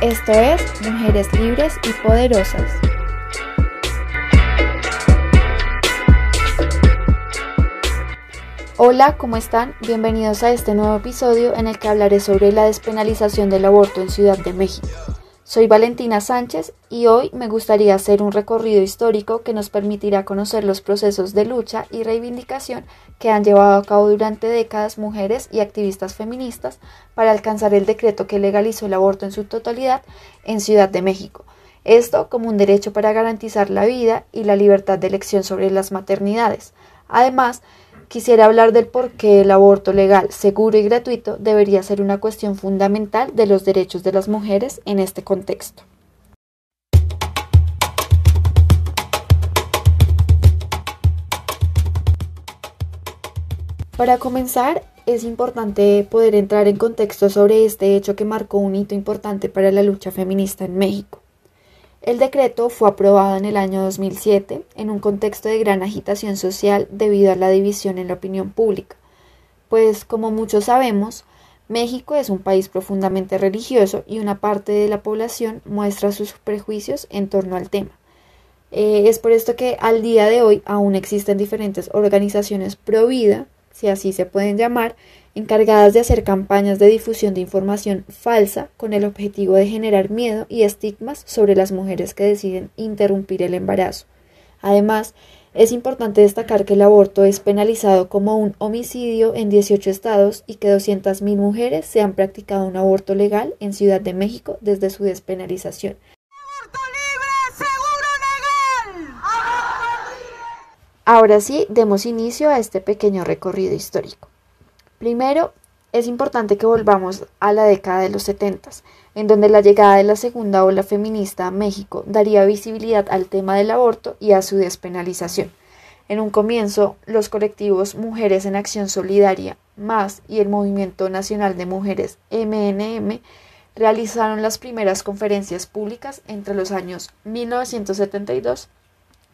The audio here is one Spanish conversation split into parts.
Esto es Mujeres Libres y Poderosas. Hola, ¿cómo están? Bienvenidos a este nuevo episodio en el que hablaré sobre la despenalización del aborto en Ciudad de México. Soy Valentina Sánchez y hoy me gustaría hacer un recorrido histórico que nos permitirá conocer los procesos de lucha y reivindicación que han llevado a cabo durante décadas mujeres y activistas feministas para alcanzar el decreto que legalizó el aborto en su totalidad en Ciudad de México. Esto como un derecho para garantizar la vida y la libertad de elección sobre las maternidades. Además, quisiera hablar del por qué el aborto legal, seguro y gratuito debería ser una cuestión fundamental de los derechos de las mujeres en este contexto. Para comenzar, es importante poder entrar en contexto sobre este hecho que marcó un hito importante para la lucha feminista en México. El decreto fue aprobado en el año 2007 en un contexto de gran agitación social debido a la división en la opinión pública, pues como muchos sabemos, México es un país profundamente religioso y una parte de la población muestra sus prejuicios en torno al tema. Eh, es por esto que al día de hoy aún existen diferentes organizaciones pro vida, si así se pueden llamar, encargadas de hacer campañas de difusión de información falsa con el objetivo de generar miedo y estigmas sobre las mujeres que deciden interrumpir el embarazo. Además, es importante destacar que el aborto es penalizado como un homicidio en 18 estados y que 200.000 mujeres se han practicado un aborto legal en Ciudad de México desde su despenalización. Ahora sí, demos inicio a este pequeño recorrido histórico. Primero, es importante que volvamos a la década de los 70, en donde la llegada de la segunda ola feminista a México daría visibilidad al tema del aborto y a su despenalización. En un comienzo, los colectivos Mujeres en Acción Solidaria, MAS y el Movimiento Nacional de Mujeres MNM realizaron las primeras conferencias públicas entre los años 1972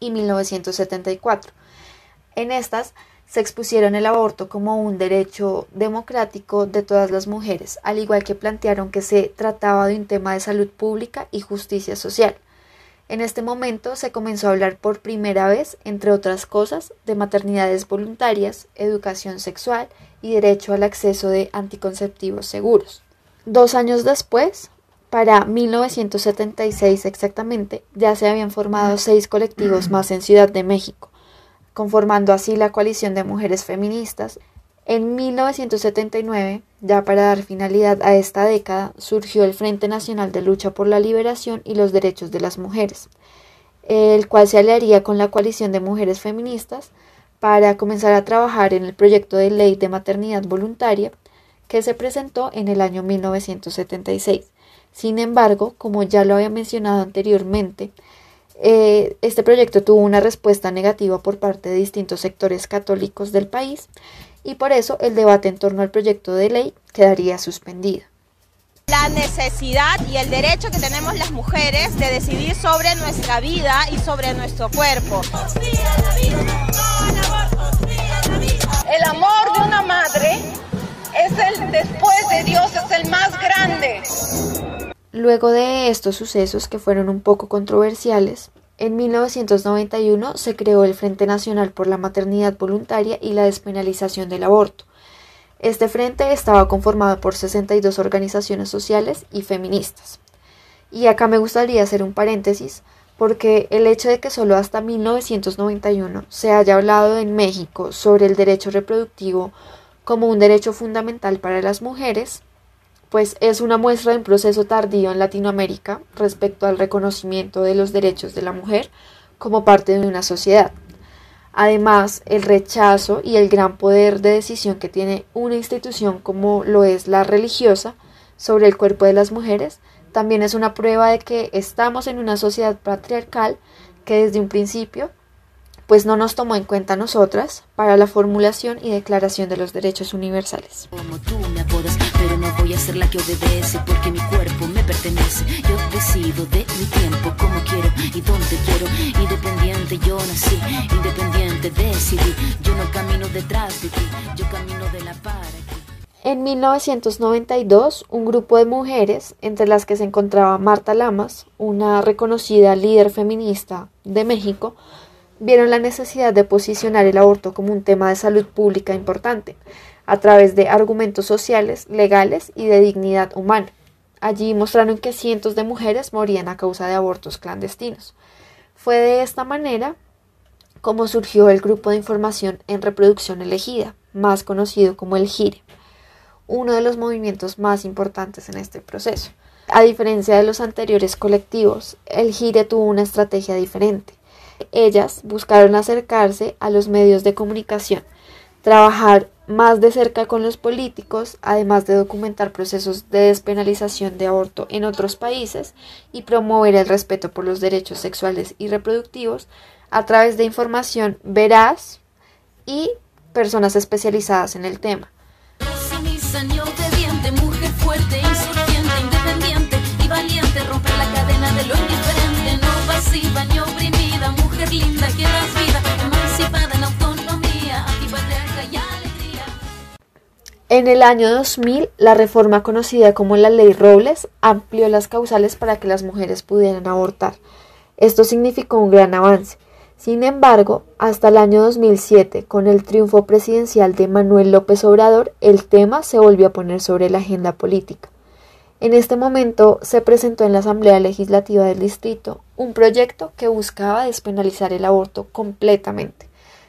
y 1974. En estas se expusieron el aborto como un derecho democrático de todas las mujeres, al igual que plantearon que se trataba de un tema de salud pública y justicia social. En este momento se comenzó a hablar por primera vez, entre otras cosas, de maternidades voluntarias, educación sexual y derecho al acceso de anticonceptivos seguros. Dos años después, para 1976 exactamente, ya se habían formado seis colectivos más en Ciudad de México, conformando así la coalición de mujeres feministas. En 1979, ya para dar finalidad a esta década, surgió el Frente Nacional de Lucha por la Liberación y los Derechos de las Mujeres, el cual se aliaría con la coalición de mujeres feministas para comenzar a trabajar en el proyecto de ley de maternidad voluntaria que se presentó en el año 1976. Sin embargo, como ya lo había mencionado anteriormente, eh, este proyecto tuvo una respuesta negativa por parte de distintos sectores católicos del país y por eso el debate en torno al proyecto de ley quedaría suspendido. La necesidad y el derecho que tenemos las mujeres de decidir sobre nuestra vida y sobre nuestro cuerpo. El amor de una madre es el después de Dios, es el más. Luego de estos sucesos que fueron un poco controversiales, en 1991 se creó el Frente Nacional por la Maternidad Voluntaria y la Despenalización del Aborto. Este frente estaba conformado por 62 organizaciones sociales y feministas. Y acá me gustaría hacer un paréntesis porque el hecho de que solo hasta 1991 se haya hablado en México sobre el derecho reproductivo como un derecho fundamental para las mujeres pues es una muestra de un proceso tardío en Latinoamérica respecto al reconocimiento de los derechos de la mujer como parte de una sociedad. Además, el rechazo y el gran poder de decisión que tiene una institución como lo es la religiosa sobre el cuerpo de las mujeres también es una prueba de que estamos en una sociedad patriarcal que desde un principio pues no nos tomó en cuenta nosotras para la formulación y declaración de los derechos universales. Como tú me a ser la que obedece porque mi cuerpo me pertenece. Yo decido de mi tiempo como quiero y donde quiero. Independiente yo nací, independiente decidí. Yo no camino detrás de ti, yo camino de la para ti. En 1992, un grupo de mujeres, entre las que se encontraba Marta Lamas, una reconocida líder feminista de México, vieron la necesidad de posicionar el aborto como un tema de salud pública importante, a través de argumentos sociales, legales y de dignidad humana. Allí mostraron que cientos de mujeres morían a causa de abortos clandestinos. Fue de esta manera como surgió el Grupo de Información en Reproducción Elegida, más conocido como el GIRE uno de los movimientos más importantes en este proceso. A diferencia de los anteriores colectivos, el GIRE tuvo una estrategia diferente. Ellas buscaron acercarse a los medios de comunicación, trabajar más de cerca con los políticos, además de documentar procesos de despenalización de aborto en otros países y promover el respeto por los derechos sexuales y reproductivos a través de información veraz y personas especializadas en el tema En el año 2000, la reforma conocida como la Ley Robles amplió las causales para que las mujeres pudieran abortar. Esto significó un gran avance sin embargo, hasta el año 2007, con el triunfo presidencial de Manuel López Obrador, el tema se volvió a poner sobre la agenda política. En este momento se presentó en la Asamblea Legislativa del Distrito un proyecto que buscaba despenalizar el aborto completamente.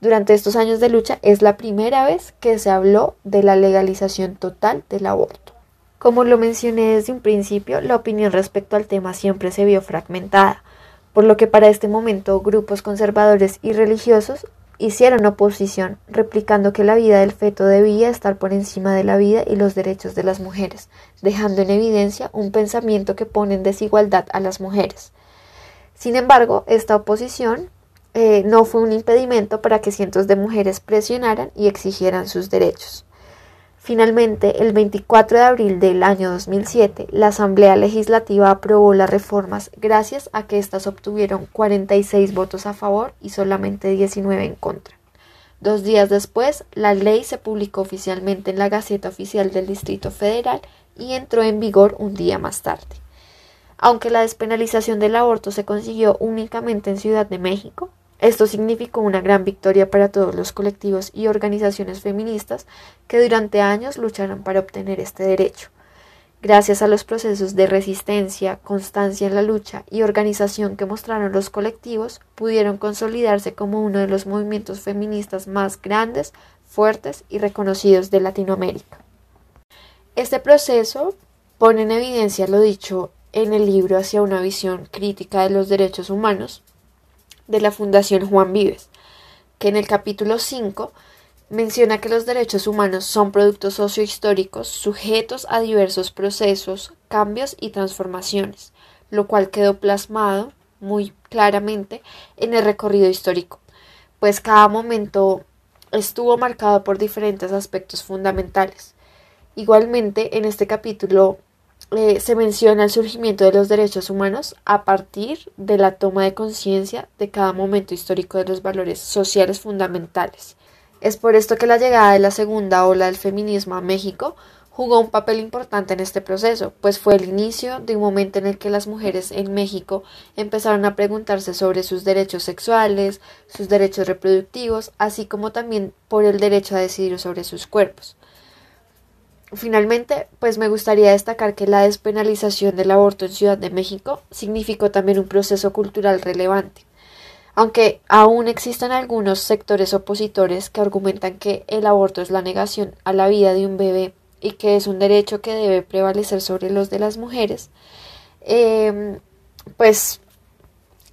Durante estos años de lucha es la primera vez que se habló de la legalización total del aborto. Como lo mencioné desde un principio, la opinión respecto al tema siempre se vio fragmentada por lo que para este momento grupos conservadores y religiosos hicieron oposición, replicando que la vida del feto debía estar por encima de la vida y los derechos de las mujeres, dejando en evidencia un pensamiento que pone en desigualdad a las mujeres. Sin embargo, esta oposición eh, no fue un impedimento para que cientos de mujeres presionaran y exigieran sus derechos. Finalmente, el 24 de abril del año 2007, la Asamblea Legislativa aprobó las reformas gracias a que éstas obtuvieron 46 votos a favor y solamente 19 en contra. Dos días después, la ley se publicó oficialmente en la Gaceta Oficial del Distrito Federal y entró en vigor un día más tarde. Aunque la despenalización del aborto se consiguió únicamente en Ciudad de México, esto significó una gran victoria para todos los colectivos y organizaciones feministas que durante años lucharon para obtener este derecho. Gracias a los procesos de resistencia, constancia en la lucha y organización que mostraron los colectivos, pudieron consolidarse como uno de los movimientos feministas más grandes, fuertes y reconocidos de Latinoamérica. Este proceso pone en evidencia lo dicho en el libro Hacia una visión crítica de los derechos humanos, de la Fundación Juan Vives, que en el capítulo 5 menciona que los derechos humanos son productos sociohistóricos sujetos a diversos procesos, cambios y transformaciones, lo cual quedó plasmado muy claramente en el recorrido histórico, pues cada momento estuvo marcado por diferentes aspectos fundamentales. Igualmente, en este capítulo eh, se menciona el surgimiento de los derechos humanos a partir de la toma de conciencia de cada momento histórico de los valores sociales fundamentales. Es por esto que la llegada de la segunda ola del feminismo a México jugó un papel importante en este proceso, pues fue el inicio de un momento en el que las mujeres en México empezaron a preguntarse sobre sus derechos sexuales, sus derechos reproductivos, así como también por el derecho a decidir sobre sus cuerpos. Finalmente, pues me gustaría destacar que la despenalización del aborto en Ciudad de México significó también un proceso cultural relevante. Aunque aún existen algunos sectores opositores que argumentan que el aborto es la negación a la vida de un bebé y que es un derecho que debe prevalecer sobre los de las mujeres, em, pues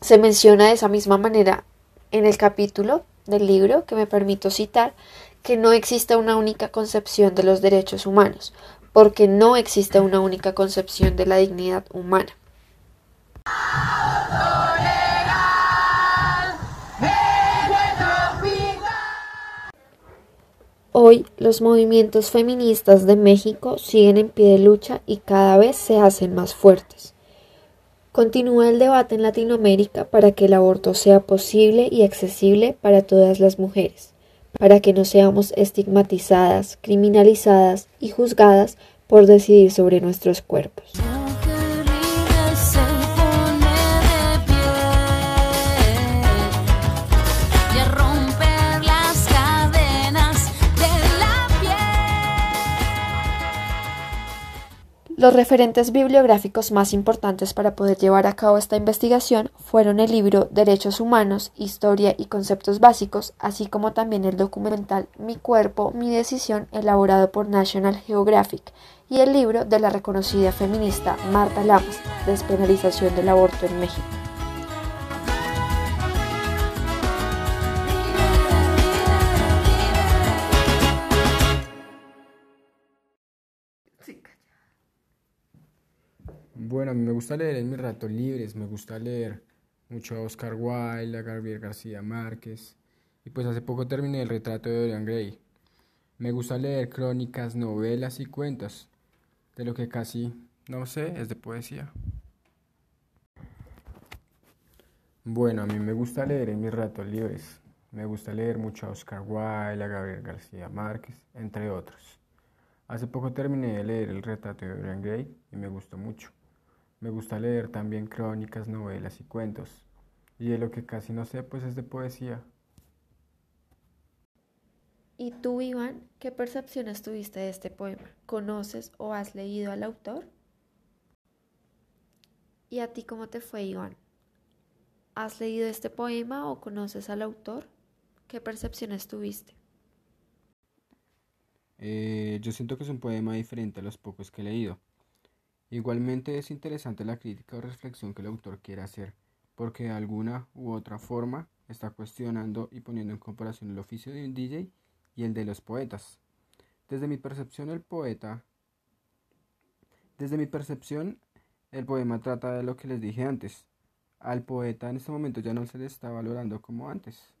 se menciona de esa misma manera en el capítulo del libro que me permito citar que no existe una única concepción de los derechos humanos, porque no existe una única concepción de la dignidad humana. Hoy los movimientos feministas de México siguen en pie de lucha y cada vez se hacen más fuertes. Continúa el debate en Latinoamérica para que el aborto sea posible y accesible para todas las mujeres para que no seamos estigmatizadas, criminalizadas y juzgadas por decidir sobre nuestros cuerpos. Los referentes bibliográficos más importantes para poder llevar a cabo esta investigación fueron el libro Derechos Humanos, Historia y Conceptos Básicos, así como también el documental Mi Cuerpo, Mi Decisión, elaborado por National Geographic, y el libro de la reconocida feminista Marta Lamas, Despenalización del Aborto en México. Bueno, a mí me gusta leer en mis ratos libres, me gusta leer mucho a Oscar Wilde, a Gabriel García Márquez, y pues hace poco terminé el retrato de Dorian Gray. Me gusta leer crónicas, novelas y cuentos, de lo que casi no sé es de poesía. Bueno, a mí me gusta leer en mis ratos libres. Me gusta leer mucho a Oscar Wilde, a Gabriel García Márquez, entre otros. Hace poco terminé de leer el retrato de Dorian Gray y me gustó mucho. Me gusta leer también crónicas, novelas y cuentos. Y de lo que casi no sé, pues es de poesía. ¿Y tú, Iván, qué percepciones tuviste de este poema? ¿Conoces o has leído al autor? ¿Y a ti cómo te fue, Iván? ¿Has leído este poema o conoces al autor? ¿Qué percepciones tuviste? Eh, yo siento que es un poema diferente a los pocos que he leído. Igualmente es interesante la crítica o reflexión que el autor quiere hacer, porque de alguna u otra forma está cuestionando y poniendo en comparación el oficio de un DJ y el de los poetas. Desde mi percepción el poeta desde mi percepción el poema trata de lo que les dije antes. Al poeta en este momento ya no se le está valorando como antes.